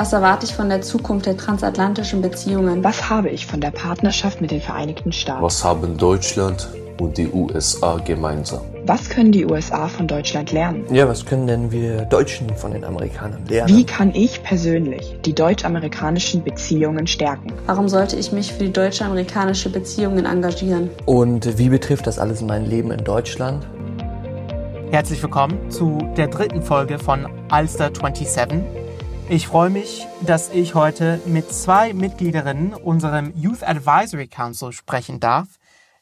Was erwarte ich von der Zukunft der transatlantischen Beziehungen? Was habe ich von der Partnerschaft mit den Vereinigten Staaten? Was haben Deutschland und die USA gemeinsam? Was können die USA von Deutschland lernen? Ja, was können denn wir Deutschen von den Amerikanern lernen? Wie kann ich persönlich die deutsch-amerikanischen Beziehungen stärken? Warum sollte ich mich für die deutsche-amerikanische Beziehungen engagieren? Und wie betrifft das alles mein Leben in Deutschland? Herzlich willkommen zu der dritten Folge von Alster 27. Ich freue mich, dass ich heute mit zwei Mitgliederinnen unserem Youth Advisory Council sprechen darf.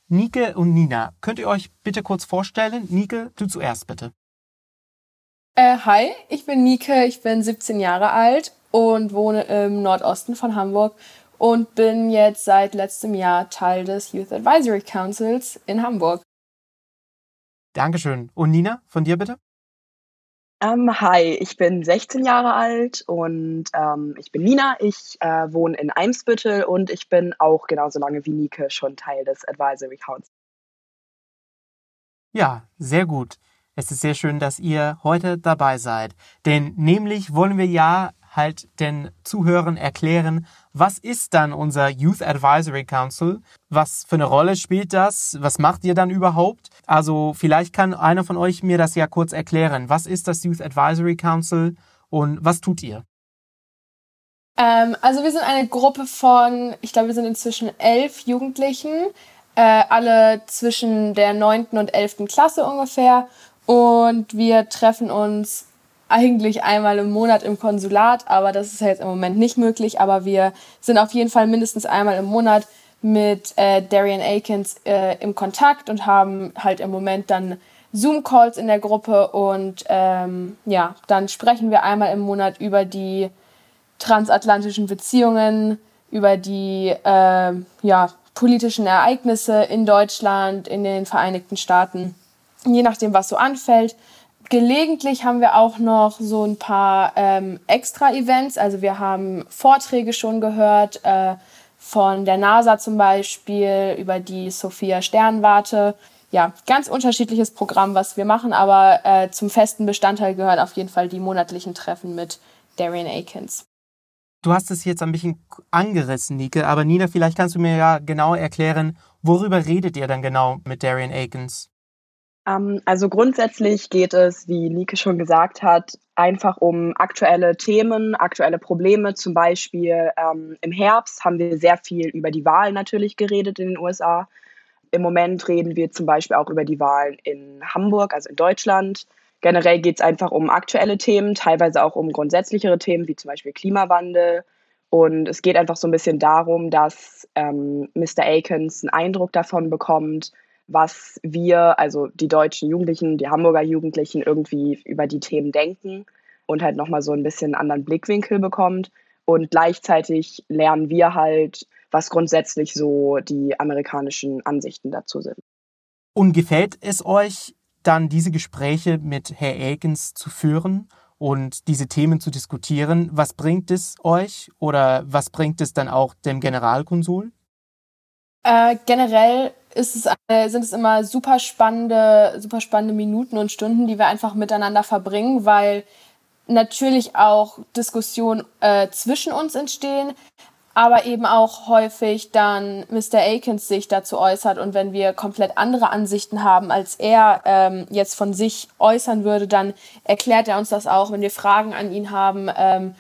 Nike und Nina, könnt ihr euch bitte kurz vorstellen? Nike, du zuerst bitte. Äh, hi, ich bin Nike, ich bin 17 Jahre alt und wohne im Nordosten von Hamburg und bin jetzt seit letztem Jahr Teil des Youth Advisory Councils in Hamburg. Dankeschön. Und Nina, von dir bitte? Ähm, hi, ich bin 16 Jahre alt und ähm, ich bin Nina. Ich äh, wohne in Eimsbüttel und ich bin auch genauso lange wie Nike schon Teil des Advisory Councils. Ja, sehr gut. Es ist sehr schön, dass ihr heute dabei seid. Denn nämlich wollen wir ja halt den Zuhörern erklären, was ist dann unser Youth Advisory Council? Was für eine Rolle spielt das? Was macht ihr dann überhaupt? Also vielleicht kann einer von euch mir das ja kurz erklären. Was ist das Youth Advisory Council und was tut ihr? Ähm, also wir sind eine Gruppe von, ich glaube, wir sind inzwischen elf Jugendlichen, äh, alle zwischen der neunten und elften Klasse ungefähr. Und wir treffen uns eigentlich einmal im Monat im Konsulat, aber das ist jetzt im Moment nicht möglich. Aber wir sind auf jeden Fall mindestens einmal im Monat mit äh, Darian Akins äh, im Kontakt und haben halt im Moment dann Zoom-Calls in der Gruppe und ähm, ja, dann sprechen wir einmal im Monat über die transatlantischen Beziehungen, über die äh, ja, politischen Ereignisse in Deutschland, in den Vereinigten Staaten, je nachdem, was so anfällt. Gelegentlich haben wir auch noch so ein paar ähm, Extra-Events. Also wir haben Vorträge schon gehört äh, von der NASA zum Beispiel über die Sophia Sternwarte. Ja, ganz unterschiedliches Programm, was wir machen, aber äh, zum festen Bestandteil gehört auf jeden Fall die monatlichen Treffen mit Darian Akins. Du hast es jetzt ein bisschen angerissen, Nike, aber Nina, vielleicht kannst du mir ja genau erklären, worüber redet ihr dann genau mit Darian Akins? Ähm, also grundsätzlich geht es, wie Nike schon gesagt hat, einfach um aktuelle Themen, aktuelle Probleme. Zum Beispiel ähm, im Herbst haben wir sehr viel über die Wahlen natürlich geredet in den USA. Im Moment reden wir zum Beispiel auch über die Wahlen in Hamburg, also in Deutschland. Generell geht es einfach um aktuelle Themen, teilweise auch um grundsätzlichere Themen, wie zum Beispiel Klimawandel. Und es geht einfach so ein bisschen darum, dass ähm, Mr. Akins einen Eindruck davon bekommt, was wir, also die deutschen Jugendlichen, die Hamburger Jugendlichen irgendwie über die Themen denken und halt nochmal so ein bisschen einen anderen Blickwinkel bekommt. Und gleichzeitig lernen wir halt, was grundsätzlich so die amerikanischen Ansichten dazu sind. Und gefällt es euch dann, diese Gespräche mit Herr Akins zu führen und diese Themen zu diskutieren? Was bringt es euch oder was bringt es dann auch dem Generalkonsul? Äh, generell es, sind es immer super spannende, super spannende Minuten und Stunden, die wir einfach miteinander verbringen, weil natürlich auch Diskussionen äh, zwischen uns entstehen, aber eben auch häufig dann Mr. Akins sich dazu äußert und wenn wir komplett andere Ansichten haben, als er ähm, jetzt von sich äußern würde, dann erklärt er uns das auch, wenn wir Fragen an ihn haben. Ähm,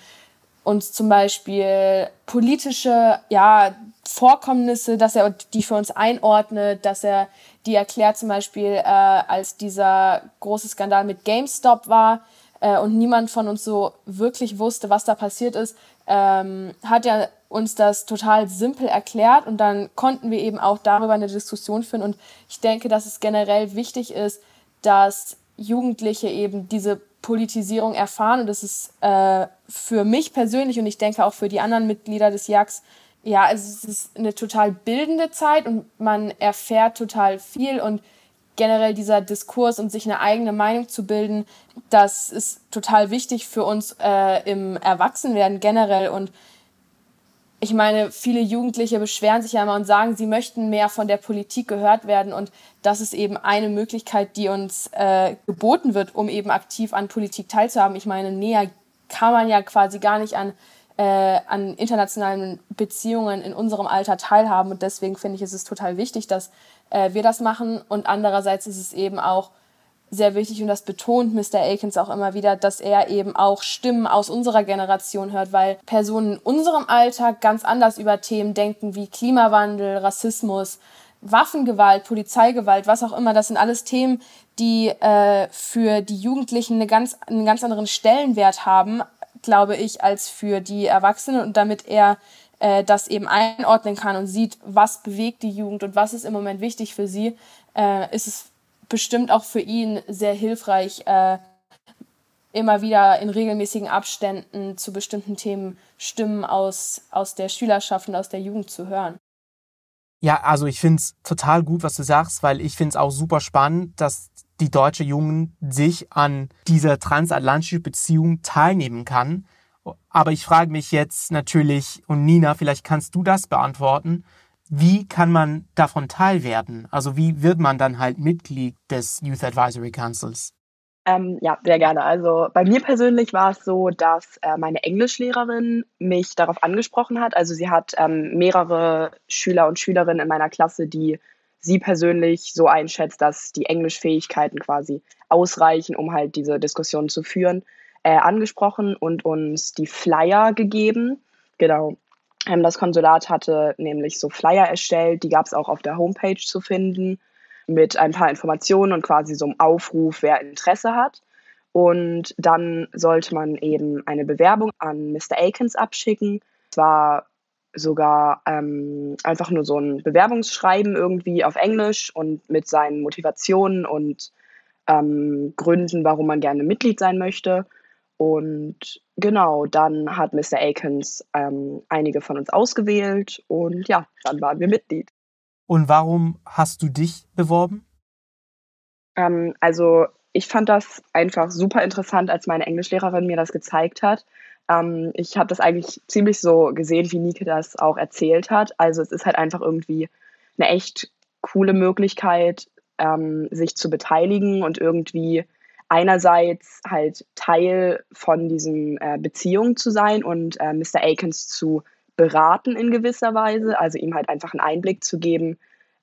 uns zum Beispiel politische ja, Vorkommnisse, dass er die für uns einordnet, dass er die erklärt zum Beispiel, äh, als dieser große Skandal mit GameStop war äh, und niemand von uns so wirklich wusste, was da passiert ist, ähm, hat er uns das total simpel erklärt und dann konnten wir eben auch darüber eine Diskussion führen. Und ich denke, dass es generell wichtig ist, dass Jugendliche eben diese Politisierung erfahren. Und das ist äh, für mich persönlich und ich denke auch für die anderen Mitglieder des JAX, ja, es ist eine total bildende Zeit und man erfährt total viel. Und generell dieser Diskurs und sich eine eigene Meinung zu bilden, das ist total wichtig für uns äh, im Erwachsenwerden generell. Und ich meine, viele Jugendliche beschweren sich ja immer und sagen, sie möchten mehr von der Politik gehört werden. Und das ist eben eine Möglichkeit, die uns äh, geboten wird, um eben aktiv an Politik teilzuhaben. Ich meine, näher kann man ja quasi gar nicht an äh, an internationalen Beziehungen in unserem Alter teilhaben. Und deswegen finde ich, ist es total wichtig, dass äh, wir das machen. Und andererseits ist es eben auch sehr wichtig, und das betont Mr. Akins auch immer wieder, dass er eben auch Stimmen aus unserer Generation hört, weil Personen in unserem Alter ganz anders über Themen denken wie Klimawandel, Rassismus, Waffengewalt, Polizeigewalt, was auch immer. Das sind alles Themen, die äh, für die Jugendlichen eine ganz, einen ganz anderen Stellenwert haben, glaube ich, als für die Erwachsenen. Und damit er äh, das eben einordnen kann und sieht, was bewegt die Jugend und was ist im Moment wichtig für sie, äh, ist es bestimmt auch für ihn sehr hilfreich, äh, immer wieder in regelmäßigen Abständen zu bestimmten Themen Stimmen aus, aus der Schülerschaft und aus der Jugend zu hören. Ja, also ich finde es total gut, was du sagst, weil ich finde es auch super spannend, dass die deutsche Jugend sich an dieser transatlantischen Beziehung teilnehmen kann. Aber ich frage mich jetzt natürlich, und Nina, vielleicht kannst du das beantworten, wie kann man davon teilwerden? Also wie wird man dann halt Mitglied des Youth Advisory Councils? Ähm, ja, sehr gerne. Also bei mir persönlich war es so, dass äh, meine Englischlehrerin mich darauf angesprochen hat. Also sie hat ähm, mehrere Schüler und Schülerinnen in meiner Klasse, die sie persönlich so einschätzt, dass die Englischfähigkeiten quasi ausreichen, um halt diese Diskussion zu führen, äh, angesprochen und uns die Flyer gegeben. Genau. Das Konsulat hatte nämlich so Flyer erstellt, die gab es auch auf der Homepage zu finden mit ein paar Informationen und quasi so einem Aufruf, wer Interesse hat. Und dann sollte man eben eine Bewerbung an Mr. Akins abschicken. Es war sogar ähm, einfach nur so ein Bewerbungsschreiben irgendwie auf Englisch und mit seinen Motivationen und ähm, Gründen, warum man gerne Mitglied sein möchte. Und genau, dann hat Mr. Akins ähm, einige von uns ausgewählt und ja, dann waren wir Mitglied. Und warum hast du dich beworben? Ähm, also ich fand das einfach super interessant, als meine Englischlehrerin mir das gezeigt hat. Ähm, ich habe das eigentlich ziemlich so gesehen, wie Nike das auch erzählt hat. Also es ist halt einfach irgendwie eine echt coole Möglichkeit, ähm, sich zu beteiligen und irgendwie einerseits halt Teil von diesen äh, Beziehungen zu sein und äh, Mr. Akins zu beraten in gewisser Weise, also ihm halt einfach einen Einblick zu geben,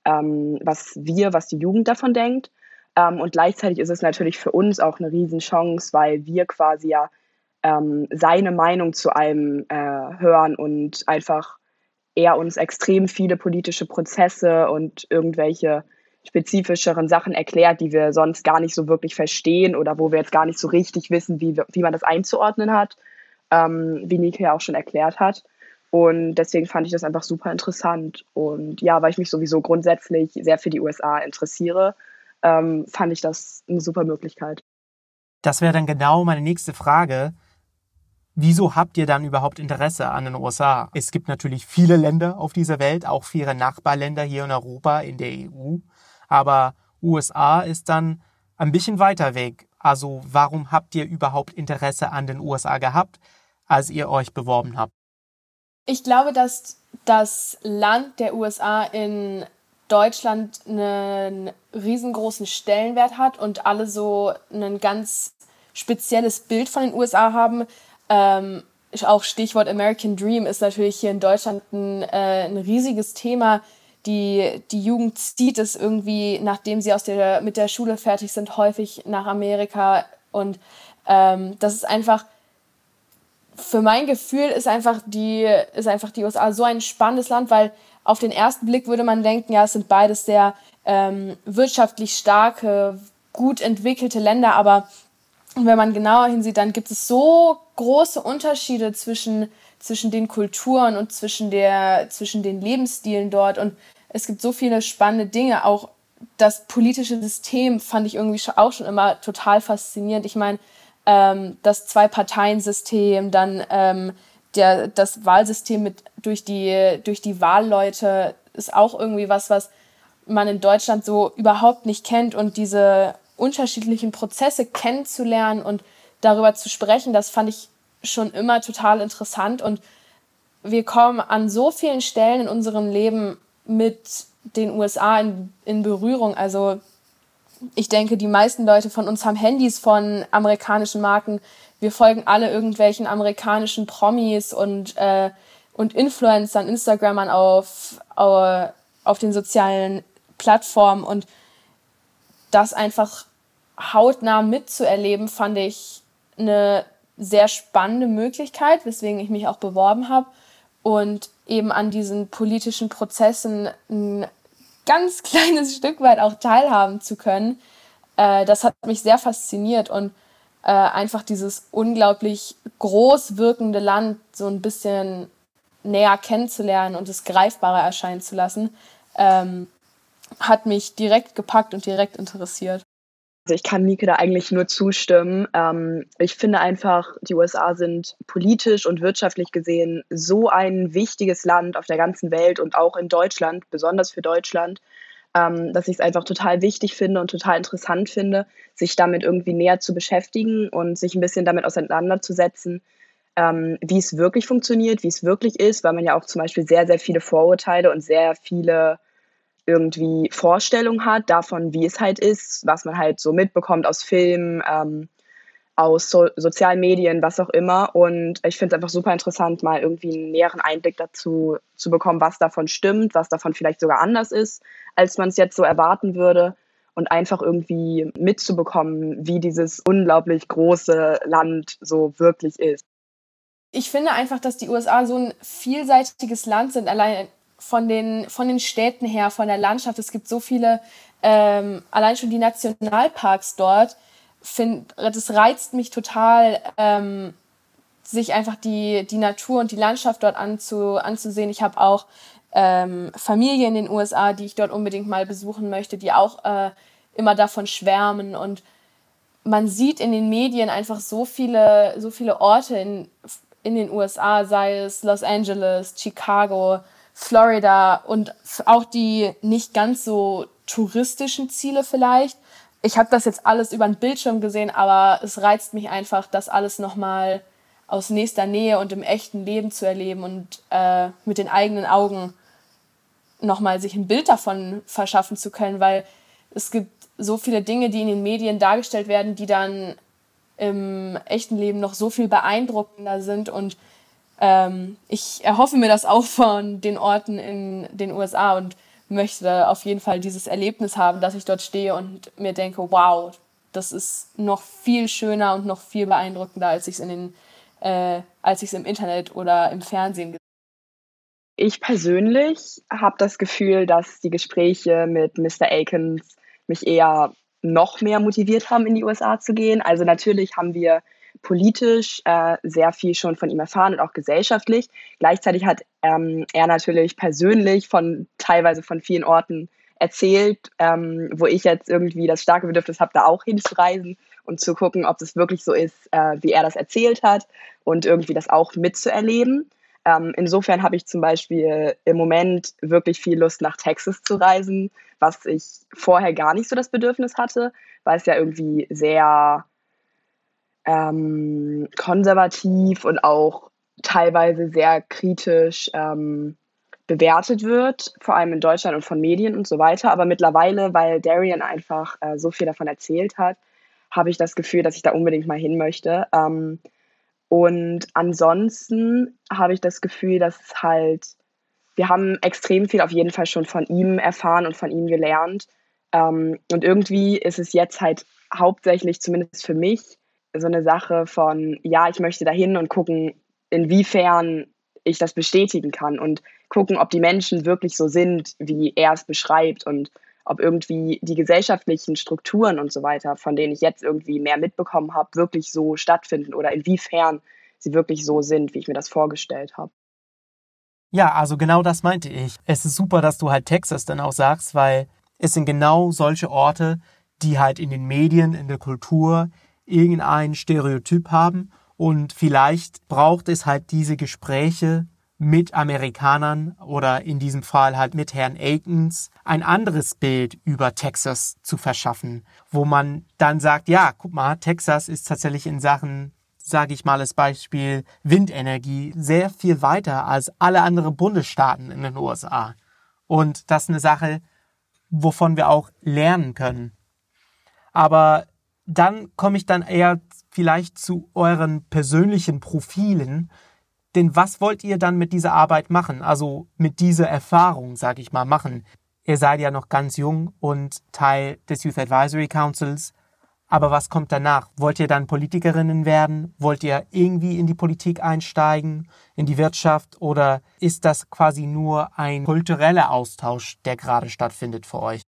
ähm, was wir, was die Jugend davon denkt. Ähm, und gleichzeitig ist es natürlich für uns auch eine Riesenchance, weil wir quasi ja ähm, seine Meinung zu allem äh, hören und einfach er uns extrem viele politische Prozesse und irgendwelche spezifischeren Sachen erklärt, die wir sonst gar nicht so wirklich verstehen oder wo wir jetzt gar nicht so richtig wissen, wie, wie man das einzuordnen hat, ähm, wie Nike ja auch schon erklärt hat. Und deswegen fand ich das einfach super interessant. Und ja, weil ich mich sowieso grundsätzlich sehr für die USA interessiere, ähm, fand ich das eine super Möglichkeit. Das wäre dann genau meine nächste Frage. Wieso habt ihr dann überhaupt Interesse an den USA? Es gibt natürlich viele Länder auf dieser Welt, auch viele Nachbarländer hier in Europa, in der EU aber USA ist dann ein bisschen weiter weg. Also warum habt ihr überhaupt Interesse an den USA gehabt, als ihr euch beworben habt? Ich glaube, dass das Land der USA in Deutschland einen riesengroßen Stellenwert hat und alle so ein ganz spezielles Bild von den USA haben. Ähm, auch Stichwort American Dream ist natürlich hier in Deutschland ein, äh, ein riesiges Thema die, die Jugend zieht es irgendwie, nachdem sie aus der, mit der Schule fertig sind, häufig nach Amerika. Und ähm, das ist einfach, für mein Gefühl ist einfach, die, ist einfach die USA so ein spannendes Land, weil auf den ersten Blick würde man denken, ja, es sind beides sehr ähm, wirtschaftlich starke, gut entwickelte Länder, aber wenn man genauer hinsieht, dann gibt es so große Unterschiede zwischen, zwischen den Kulturen und zwischen, der, zwischen den Lebensstilen dort. Und es gibt so viele spannende Dinge. Auch das politische System fand ich irgendwie auch schon immer total faszinierend. Ich meine, ähm, das Zwei-Parteien-System, dann ähm, der, das Wahlsystem mit, durch, die, durch die Wahlleute ist auch irgendwie was, was man in Deutschland so überhaupt nicht kennt. Und diese unterschiedlichen Prozesse kennenzulernen und darüber zu sprechen, das fand ich schon immer total interessant. Und wir kommen an so vielen Stellen in unserem Leben mit den USA in, in Berührung. Also ich denke, die meisten Leute von uns haben Handys von amerikanischen Marken. wir folgen alle irgendwelchen amerikanischen Promis und, äh, und Influencern, Instagrammern auf, auf, auf den sozialen Plattformen und das einfach hautnah mitzuerleben, fand ich eine sehr spannende Möglichkeit, weswegen ich mich auch beworben habe und eben an diesen politischen Prozessen ein ganz kleines Stück weit auch teilhaben zu können. Äh, das hat mich sehr fasziniert und äh, einfach dieses unglaublich groß wirkende Land so ein bisschen näher kennenzulernen und es greifbarer erscheinen zu lassen, ähm, hat mich direkt gepackt und direkt interessiert. Also ich kann Nike da eigentlich nur zustimmen. Ähm, ich finde einfach, die USA sind politisch und wirtschaftlich gesehen so ein wichtiges Land auf der ganzen Welt und auch in Deutschland, besonders für Deutschland, ähm, dass ich es einfach total wichtig finde und total interessant finde, sich damit irgendwie näher zu beschäftigen und sich ein bisschen damit auseinanderzusetzen, ähm, wie es wirklich funktioniert, wie es wirklich ist, weil man ja auch zum Beispiel sehr, sehr viele Vorurteile und sehr viele irgendwie Vorstellung hat davon, wie es halt ist, was man halt so mitbekommt aus Filmen, ähm, aus so sozialen Medien, was auch immer. Und ich finde es einfach super interessant, mal irgendwie einen näheren Einblick dazu zu bekommen, was davon stimmt, was davon vielleicht sogar anders ist, als man es jetzt so erwarten würde. Und einfach irgendwie mitzubekommen, wie dieses unglaublich große Land so wirklich ist. Ich finde einfach, dass die USA so ein vielseitiges Land sind. Allein von den, von den Städten her, von der Landschaft. Es gibt so viele, ähm, allein schon die Nationalparks dort. Find, das reizt mich total, ähm, sich einfach die, die Natur und die Landschaft dort anzu, anzusehen. Ich habe auch ähm, Familie in den USA, die ich dort unbedingt mal besuchen möchte, die auch äh, immer davon schwärmen. Und man sieht in den Medien einfach so viele, so viele Orte in, in den USA, sei es Los Angeles, Chicago, Florida und auch die nicht ganz so touristischen Ziele vielleicht. Ich habe das jetzt alles über den Bildschirm gesehen, aber es reizt mich einfach, das alles nochmal aus nächster Nähe und im echten Leben zu erleben und äh, mit den eigenen Augen nochmal sich ein Bild davon verschaffen zu können, weil es gibt so viele Dinge, die in den Medien dargestellt werden, die dann im echten Leben noch so viel beeindruckender sind und ähm, ich erhoffe mir das auch von den Orten in den USA und möchte auf jeden Fall dieses Erlebnis haben, dass ich dort stehe und mir denke, wow, das ist noch viel schöner und noch viel beeindruckender, als ich es in den, äh, als ich es im Internet oder im Fernsehen gesehen ich persönlich habe das Gefühl, dass die Gespräche mit Mr. Akins mich eher noch mehr motiviert haben, in die USA zu gehen. Also natürlich haben wir politisch äh, sehr viel schon von ihm erfahren und auch gesellschaftlich. Gleichzeitig hat ähm, er natürlich persönlich von teilweise von vielen Orten erzählt, ähm, wo ich jetzt irgendwie das starke Bedürfnis habe, da auch hinzureisen und zu gucken, ob es wirklich so ist, äh, wie er das erzählt hat und irgendwie das auch mitzuerleben. Ähm, insofern habe ich zum Beispiel im Moment wirklich viel Lust, nach Texas zu reisen, was ich vorher gar nicht so das Bedürfnis hatte, weil es ja irgendwie sehr ähm, konservativ und auch teilweise sehr kritisch ähm, bewertet wird, vor allem in Deutschland und von Medien und so weiter. Aber mittlerweile, weil Darian einfach äh, so viel davon erzählt hat, habe ich das Gefühl, dass ich da unbedingt mal hin möchte. Ähm, und ansonsten habe ich das Gefühl, dass es halt, wir haben extrem viel auf jeden Fall schon von ihm erfahren und von ihm gelernt. Ähm, und irgendwie ist es jetzt halt hauptsächlich, zumindest für mich, so eine Sache von, ja, ich möchte dahin und gucken, inwiefern ich das bestätigen kann und gucken, ob die Menschen wirklich so sind, wie er es beschreibt und ob irgendwie die gesellschaftlichen Strukturen und so weiter, von denen ich jetzt irgendwie mehr mitbekommen habe, wirklich so stattfinden oder inwiefern sie wirklich so sind, wie ich mir das vorgestellt habe. Ja, also genau das meinte ich. Es ist super, dass du halt Texas dann auch sagst, weil es sind genau solche Orte, die halt in den Medien, in der Kultur, irgendein Stereotyp haben und vielleicht braucht es halt diese Gespräche mit Amerikanern oder in diesem Fall halt mit Herrn Akins ein anderes Bild über Texas zu verschaffen, wo man dann sagt, ja, guck mal, Texas ist tatsächlich in Sachen, sage ich mal als Beispiel, Windenergie sehr viel weiter als alle anderen Bundesstaaten in den USA. Und das ist eine Sache, wovon wir auch lernen können. Aber dann komme ich dann eher vielleicht zu euren persönlichen Profilen. Denn was wollt ihr dann mit dieser Arbeit machen? Also mit dieser Erfahrung, sag ich mal, machen. Ihr seid ja noch ganz jung und Teil des Youth Advisory Councils. Aber was kommt danach? Wollt ihr dann Politikerinnen werden? Wollt ihr irgendwie in die Politik einsteigen, in die Wirtschaft? Oder ist das quasi nur ein kultureller Austausch, der gerade stattfindet für euch?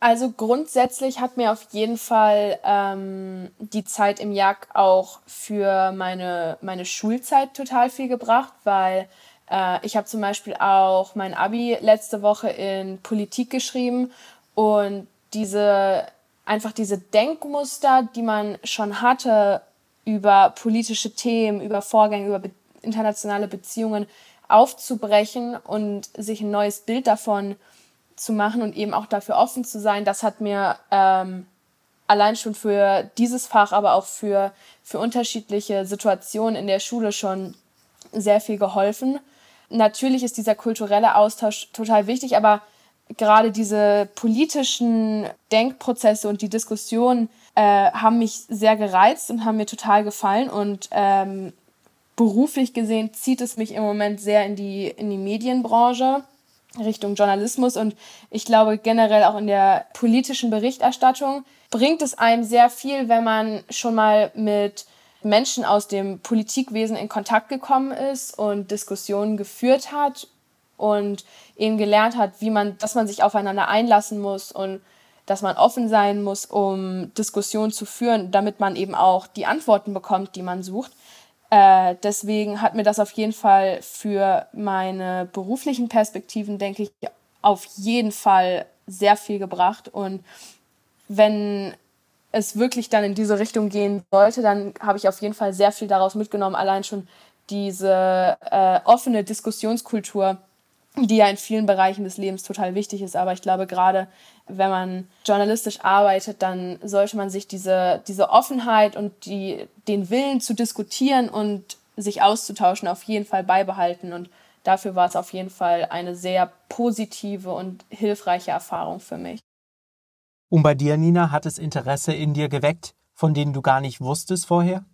Also grundsätzlich hat mir auf jeden Fall ähm, die Zeit im JAG auch für meine, meine Schulzeit total viel gebracht, weil äh, ich habe zum Beispiel auch mein ABI letzte Woche in Politik geschrieben und diese einfach diese Denkmuster, die man schon hatte über politische Themen, über Vorgänge, über be internationale Beziehungen aufzubrechen und sich ein neues Bild davon zu machen und eben auch dafür offen zu sein, das hat mir ähm, allein schon für dieses Fach, aber auch für, für unterschiedliche Situationen in der Schule schon sehr viel geholfen. Natürlich ist dieser kulturelle Austausch total wichtig, aber gerade diese politischen Denkprozesse und die Diskussionen äh, haben mich sehr gereizt und haben mir total gefallen. Und ähm, beruflich gesehen zieht es mich im Moment sehr in die, in die Medienbranche. Richtung Journalismus und ich glaube generell auch in der politischen Berichterstattung bringt es einem sehr viel, wenn man schon mal mit Menschen aus dem Politikwesen in Kontakt gekommen ist und Diskussionen geführt hat und eben gelernt hat, wie man, dass man sich aufeinander einlassen muss und dass man offen sein muss, um Diskussionen zu führen, damit man eben auch die Antworten bekommt, die man sucht. Äh, deswegen hat mir das auf jeden Fall für meine beruflichen Perspektiven, denke ich, auf jeden Fall sehr viel gebracht. Und wenn es wirklich dann in diese Richtung gehen sollte, dann habe ich auf jeden Fall sehr viel daraus mitgenommen. Allein schon diese äh, offene Diskussionskultur, die ja in vielen Bereichen des Lebens total wichtig ist. Aber ich glaube, gerade wenn man journalistisch arbeitet, dann sollte man sich diese, diese Offenheit und die, den Willen zu diskutieren und sich auszutauschen auf jeden Fall beibehalten. Und dafür war es auf jeden Fall eine sehr positive und hilfreiche Erfahrung für mich. Und bei dir, Nina, hat es Interesse in dir geweckt, von denen du gar nicht wusstest vorher?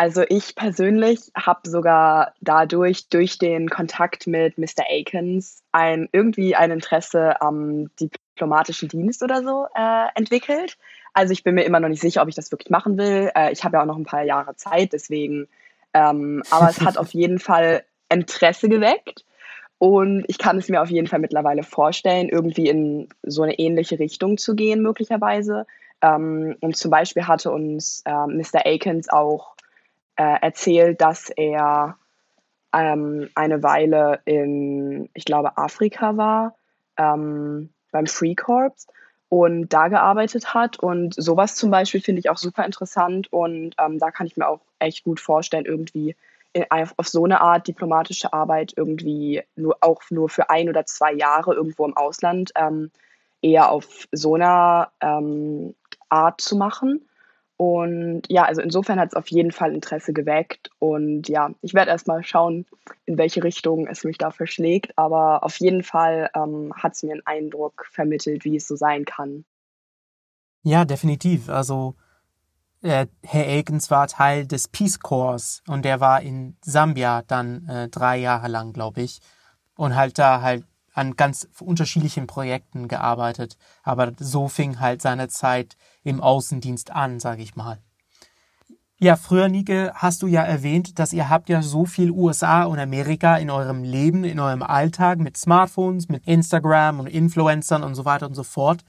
Also ich persönlich habe sogar dadurch, durch den Kontakt mit Mr. Akins, ein, irgendwie ein Interesse am diplomatischen Dienst oder so äh, entwickelt. Also ich bin mir immer noch nicht sicher, ob ich das wirklich machen will. Äh, ich habe ja auch noch ein paar Jahre Zeit, deswegen. Ähm, aber es hat auf jeden Fall Interesse geweckt. Und ich kann es mir auf jeden Fall mittlerweile vorstellen, irgendwie in so eine ähnliche Richtung zu gehen, möglicherweise. Ähm, und zum Beispiel hatte uns äh, Mr. Akins auch äh, erzählt, dass er ähm, eine Weile in, ich glaube, Afrika war, ähm, beim Free Corps und da gearbeitet hat. Und sowas zum Beispiel finde ich auch super interessant und ähm, da kann ich mir auch echt gut vorstellen, irgendwie in, auf, so eine Art diplomatische Arbeit irgendwie nur auch nur für ein oder zwei Jahre irgendwo im Ausland ähm, eher auf so einer ähm, Art zu machen. Und ja, also insofern hat es auf jeden Fall Interesse geweckt. Und ja, ich werde erstmal schauen, in welche Richtung es mich da verschlägt. Aber auf jeden Fall ähm, hat es mir einen Eindruck vermittelt, wie es so sein kann. Ja, definitiv. Also äh, Herr Elkens war Teil des Peace Corps und der war in Sambia dann äh, drei Jahre lang, glaube ich. Und halt da halt an ganz unterschiedlichen Projekten gearbeitet. Aber so fing halt seine Zeit im Außendienst an, sage ich mal. Ja, früher, Nike, hast du ja erwähnt, dass ihr habt ja so viel USA und Amerika in eurem Leben, in eurem Alltag mit Smartphones, mit Instagram und Influencern und so weiter und so fort.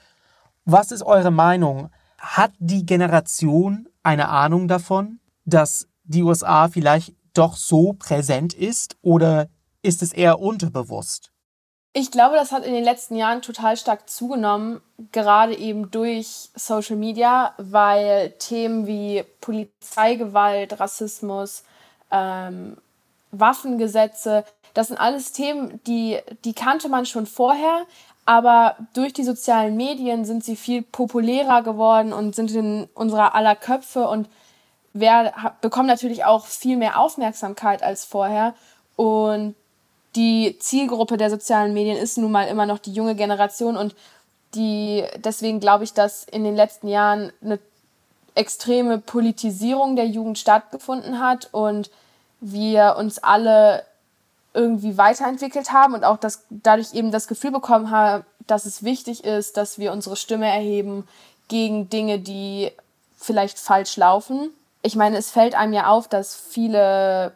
Was ist eure Meinung? Hat die Generation eine Ahnung davon, dass die USA vielleicht doch so präsent ist oder ist es eher unterbewusst? Ich glaube, das hat in den letzten Jahren total stark zugenommen, gerade eben durch Social Media, weil Themen wie Polizeigewalt, Rassismus, ähm, Waffengesetze, das sind alles Themen, die, die kannte man schon vorher, aber durch die sozialen Medien sind sie viel populärer geworden und sind in unserer aller Köpfe und wer, bekommen natürlich auch viel mehr Aufmerksamkeit als vorher. Und die Zielgruppe der sozialen Medien ist nun mal immer noch die junge Generation und die, deswegen glaube ich, dass in den letzten Jahren eine extreme Politisierung der Jugend stattgefunden hat und wir uns alle irgendwie weiterentwickelt haben und auch das, dadurch eben das Gefühl bekommen haben, dass es wichtig ist, dass wir unsere Stimme erheben gegen Dinge, die vielleicht falsch laufen. Ich meine, es fällt einem ja auf, dass viele,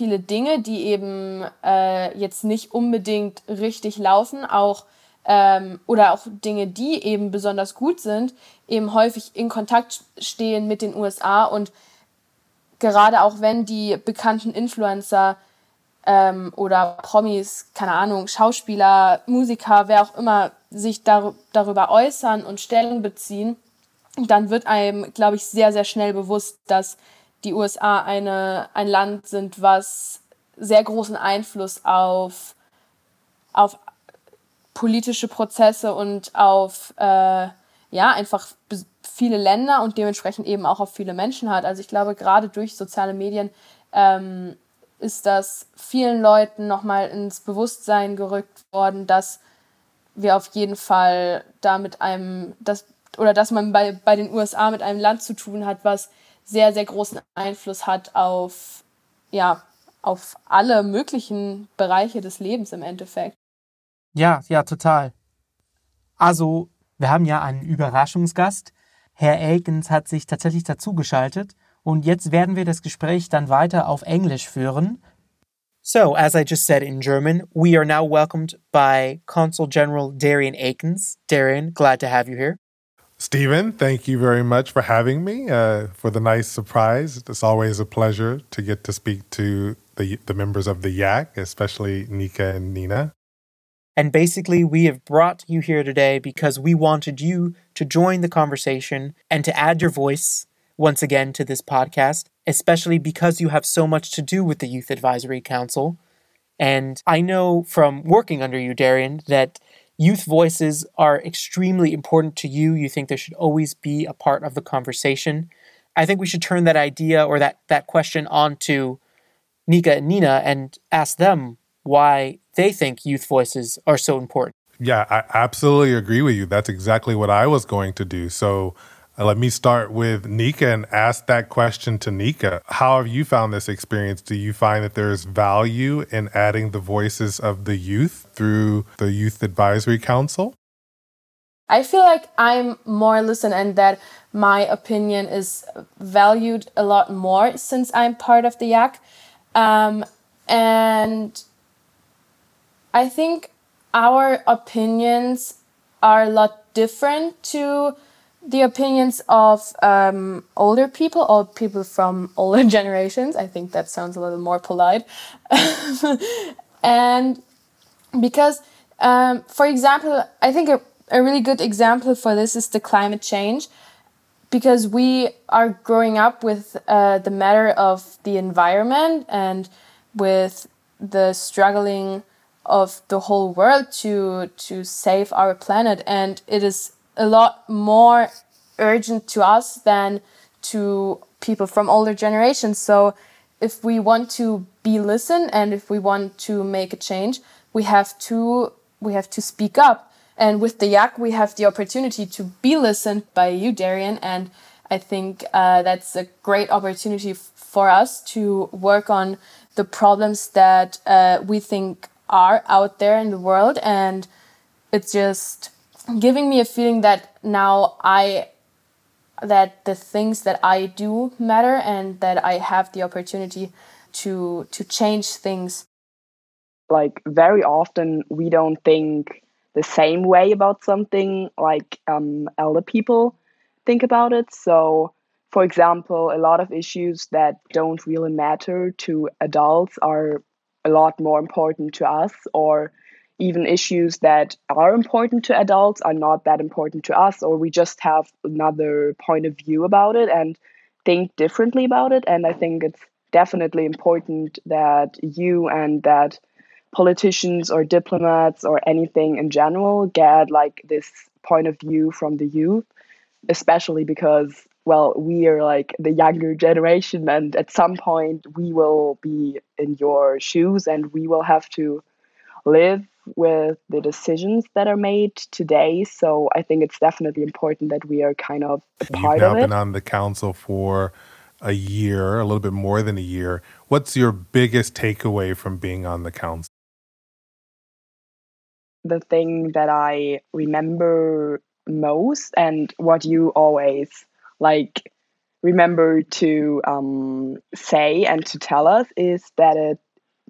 viele Dinge, die eben äh, jetzt nicht unbedingt richtig laufen, auch ähm, oder auch Dinge, die eben besonders gut sind, eben häufig in Kontakt stehen mit den USA und gerade auch wenn die bekannten Influencer ähm, oder Promis, keine Ahnung, Schauspieler, Musiker, wer auch immer sich dar darüber äußern und Stellung beziehen, dann wird einem, glaube ich, sehr, sehr schnell bewusst, dass die USA eine, ein Land sind, was sehr großen Einfluss auf, auf politische Prozesse und auf äh, ja einfach viele Länder und dementsprechend eben auch auf viele Menschen hat. Also ich glaube, gerade durch soziale Medien ähm, ist das vielen Leuten nochmal ins Bewusstsein gerückt worden, dass wir auf jeden Fall da mit einem, das, oder dass man bei, bei den USA mit einem Land zu tun hat, was sehr, sehr großen Einfluss hat auf, ja, auf alle möglichen Bereiche des Lebens im Endeffekt. Ja, ja, total. Also, wir haben ja einen Überraschungsgast. Herr Elkens hat sich tatsächlich dazugeschaltet Und jetzt werden wir das Gespräch dann weiter auf Englisch führen. So, as I just said in German, we are now welcomed by Consul General Darian Akins. Darian, glad to have you here. Stephen, thank you very much for having me, uh, for the nice surprise. It's always a pleasure to get to speak to the, the members of the YAC, especially Nika and Nina. And basically, we have brought you here today because we wanted you to join the conversation and to add your voice once again to this podcast, especially because you have so much to do with the Youth Advisory Council. And I know from working under you, Darian, that youth voices are extremely important to you. You think they should always be a part of the conversation. I think we should turn that idea or that, that question on to Nika and Nina and ask them why they think youth voices are so important. Yeah, I absolutely agree with you. That's exactly what I was going to do. So let me start with Nika and ask that question to Nika. How have you found this experience? Do you find that there's value in adding the voices of the youth through the Youth Advisory Council? I feel like I'm more listened and that my opinion is valued a lot more since I'm part of the YAC. Um, and I think our opinions are a lot different to the opinions of um, older people or people from older generations. I think that sounds a little more polite. and because, um, for example, I think a, a really good example for this is the climate change. Because we are growing up with uh, the matter of the environment and with the struggling of the whole world to to save our planet and it is a lot more urgent to us than to people from older generations. So if we want to be listened and if we want to make a change, we have to we have to speak up. And with the yak, we have the opportunity to be listened by you, Darian. And I think uh, that's a great opportunity for us to work on the problems that uh, we think are out there in the world. And it's just giving me a feeling that now I that the things that I do matter and that I have the opportunity to to change things. Like very often we don't think the same way about something like um, elder people think about it. So for example, a lot of issues that don't really matter to adults are a lot more important to us or even issues that are important to adults are not that important to us, or we just have another point of view about it and think differently about it. And I think it's definitely important that you and that politicians or diplomats or anything in general get like this point of view from the youth, especially because well, we are like the younger generation, and at some point we will be in your shoes and we will have to live with the decisions that are made today. So I think it's definitely important that we are kind of a part You've now of it. been on the council for a year, a little bit more than a year. What's your biggest takeaway from being on the council? the thing that I remember most and what you always like remember to um, say and to tell us is that it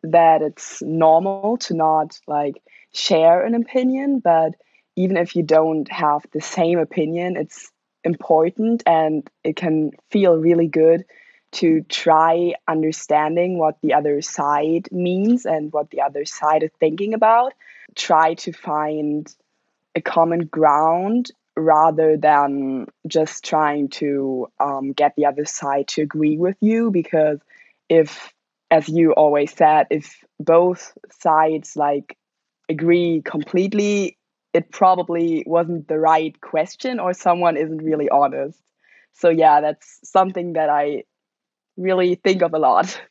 that it's normal to not like share an opinion but even if you don't have the same opinion it's important and it can feel really good to try understanding what the other side means and what the other side is thinking about. Try to find a common ground rather than just trying to um, get the other side to agree with you because if as you always said if both sides like agree completely it probably wasn't the right question or someone isn't really honest so yeah that's something that i really think of a lot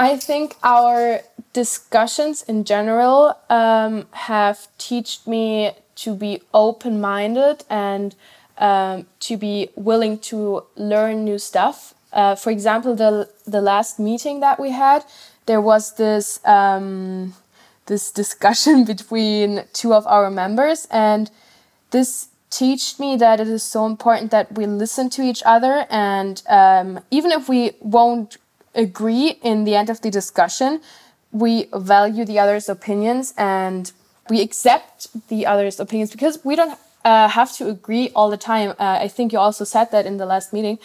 I think our discussions in general um, have taught me to be open minded and um, to be willing to learn new stuff. Uh, for example, the the last meeting that we had, there was this um, this discussion between two of our members, and this taught me that it is so important that we listen to each other, and um, even if we won't agree in the end of the discussion, we value the other's opinions and we accept the other's opinions because we don't uh, have to agree all the time. Uh, I think you also said that in the last meeting.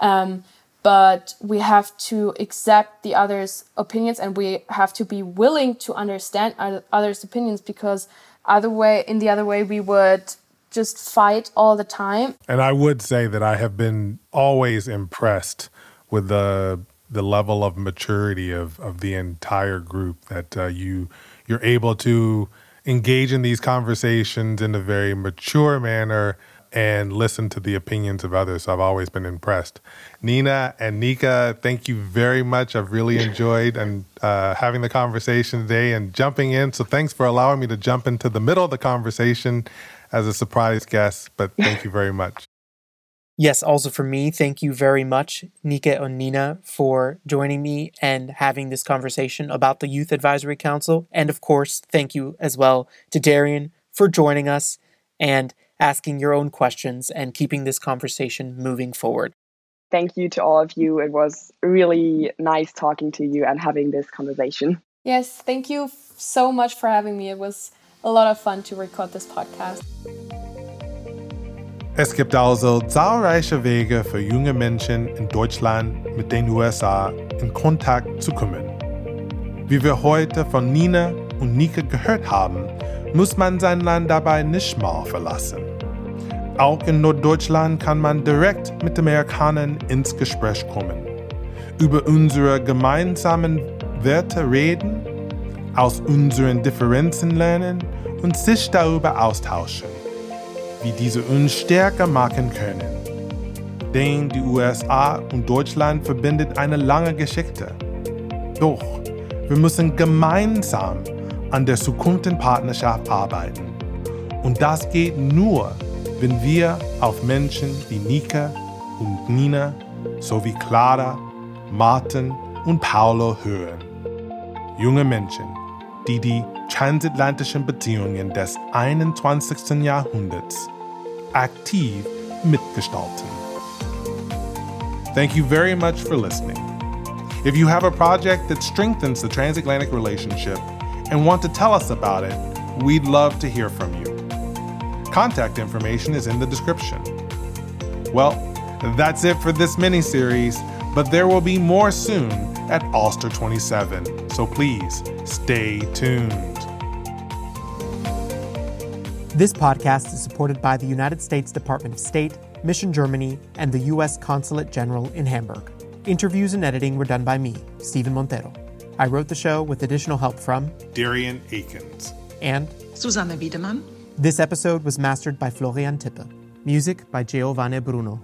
Um, but we have to accept the other's opinions and we have to be willing to understand others' opinions because other way in the other way we would just fight all the time. And I would say that I have been always impressed with the the level of maturity of, of the entire group that uh, you you're able to engage in these conversations in a very mature manner and listen to the opinions of others. I've always been impressed. Nina and Nika, thank you very much. I've really enjoyed and uh, having the conversation today and jumping in. So thanks for allowing me to jump into the middle of the conversation as a surprise guest. But thank you very much. Yes, also for me, thank you very much, Nika and Nina, for joining me and having this conversation about the Youth Advisory Council. And of course, thank you as well to Darian for joining us and asking your own questions and keeping this conversation moving forward. Thank you to all of you. It was really nice talking to you and having this conversation. Yes, thank you so much for having me. It was a lot of fun to record this podcast. Es gibt also zahlreiche Wege für junge Menschen in Deutschland mit den USA in Kontakt zu kommen. Wie wir heute von Nina und Nika gehört haben, muss man sein Land dabei nicht mal verlassen. Auch in Norddeutschland kann man direkt mit Amerikanern ins Gespräch kommen, über unsere gemeinsamen Werte reden, aus unseren Differenzen lernen und sich darüber austauschen wie diese uns stärker machen können. Denn die USA und Deutschland verbindet eine lange Geschichte. Doch wir müssen gemeinsam an der Zukunftspartnerschaft arbeiten. Und das geht nur, wenn wir auf Menschen wie Nika und Nina sowie Clara, Martin und Paulo hören. Junge Menschen, die die transatlantischen Beziehungen des 21. Jahrhunderts aktiv mitgestalten. Thank you very much for listening. If you have a project that strengthens the transatlantic relationship and want to tell us about it, we'd love to hear from you. Contact information is in the description. Well, that's it for this mini series, but there will be more soon at Ulster 27, so please stay tuned. This podcast is supported by the United States Department of State, Mission Germany, and the U.S. Consulate General in Hamburg. Interviews and editing were done by me, Stephen Montero. I wrote the show with additional help from Darian Akins and Susanne Wiedemann. This episode was mastered by Florian Tippe. Music by Giovanni Bruno.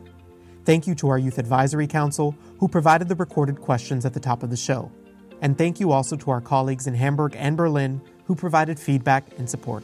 Thank you to our Youth Advisory Council, who provided the recorded questions at the top of the show. And thank you also to our colleagues in Hamburg and Berlin who provided feedback and support.